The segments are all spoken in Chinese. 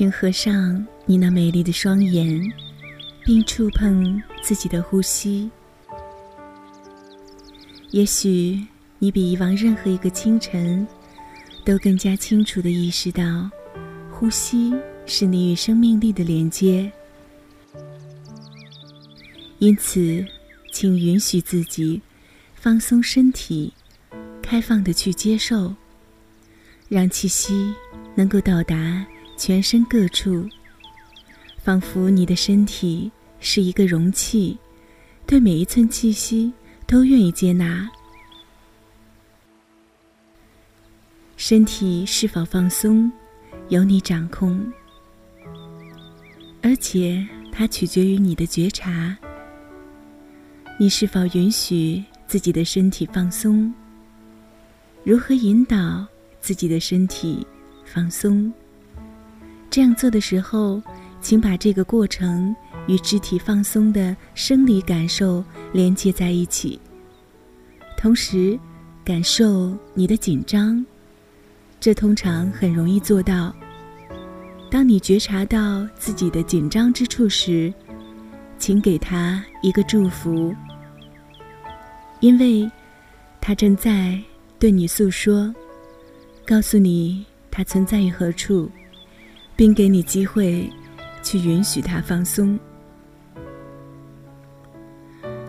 请合上你那美丽的双眼，并触碰自己的呼吸。也许你比以往任何一个清晨，都更加清楚地意识到，呼吸是你与生命力的连接。因此，请允许自己放松身体，开放地去接受，让气息能够到达。全身各处，仿佛你的身体是一个容器，对每一寸气息都愿意接纳。身体是否放松，由你掌控，而且它取决于你的觉察。你是否允许自己的身体放松？如何引导自己的身体放松？这样做的时候，请把这个过程与肢体放松的生理感受连接在一起。同时，感受你的紧张，这通常很容易做到。当你觉察到自己的紧张之处时，请给他一个祝福，因为他正在对你诉说，告诉你他存在于何处。并给你机会，去允许它放松。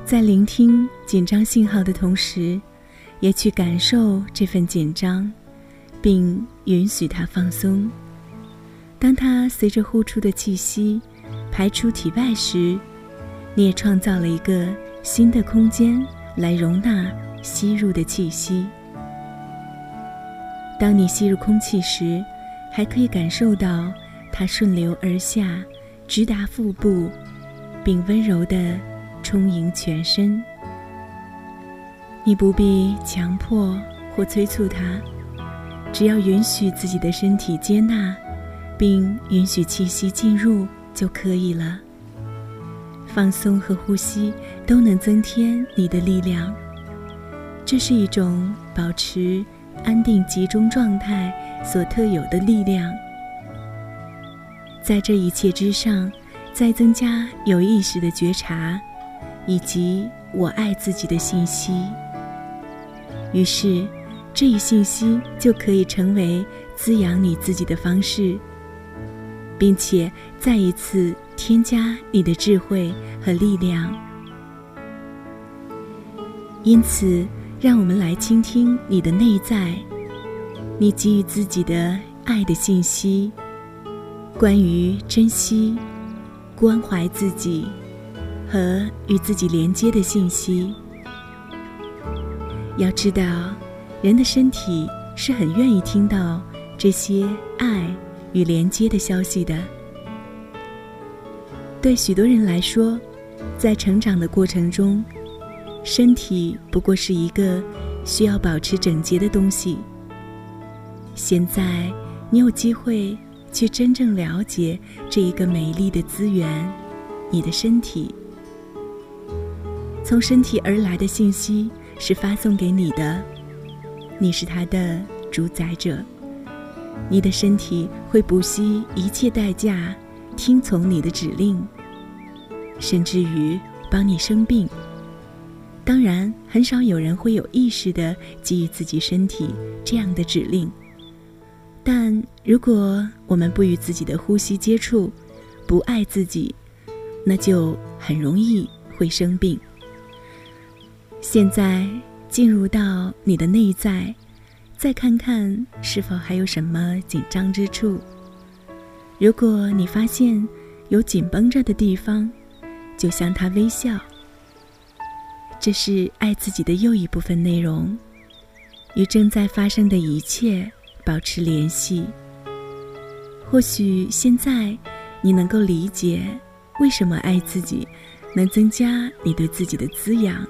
在聆听紧张信号的同时，也去感受这份紧张，并允许它放松。当它随着呼出的气息排出体外时，你也创造了一个新的空间来容纳吸入的气息。当你吸入空气时，还可以感受到它顺流而下，直达腹部，并温柔地充盈全身。你不必强迫或催促它，只要允许自己的身体接纳，并允许气息进入就可以了。放松和呼吸都能增添你的力量。这是一种保持安定集中状态。所特有的力量，在这一切之上，再增加有意识的觉察，以及我爱自己的信息。于是，这一信息就可以成为滋养你自己的方式，并且再一次添加你的智慧和力量。因此，让我们来倾听你的内在。你给予自己的爱的信息，关于珍惜、关怀自己和与自己连接的信息。要知道，人的身体是很愿意听到这些爱与连接的消息的。对许多人来说，在成长的过程中，身体不过是一个需要保持整洁的东西。现在，你有机会去真正了解这一个美丽的资源——你的身体。从身体而来的信息是发送给你的，你是它的主宰者。你的身体会不惜一切代价听从你的指令，甚至于帮你生病。当然，很少有人会有意识的给予自己身体这样的指令。但如果我们不与自己的呼吸接触，不爱自己，那就很容易会生病。现在进入到你的内在，再看看是否还有什么紧张之处。如果你发现有紧绷着的地方，就向他微笑。这是爱自己的又一部分内容，与正在发生的一切。保持联系。或许现在你能够理解为什么爱自己能增加你对自己的滋养，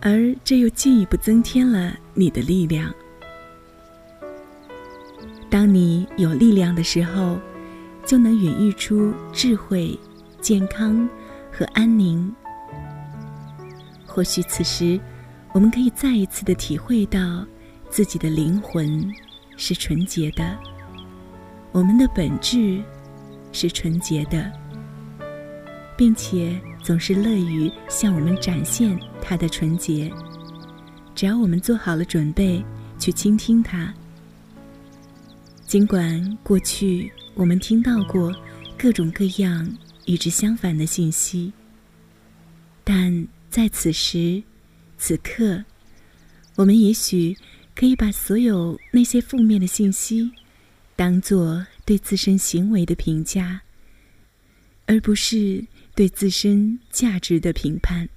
而这又进一步增添了你的力量。当你有力量的时候，就能孕育出智慧、健康和安宁。或许此时，我们可以再一次的体会到。自己的灵魂是纯洁的，我们的本质是纯洁的，并且总是乐于向我们展现它的纯洁。只要我们做好了准备去倾听它，尽管过去我们听到过各种各样与之相反的信息，但在此时此刻，我们也许可以把所有那些负面的信息。当做对自身行为的评价，而不是对自身价值的评判。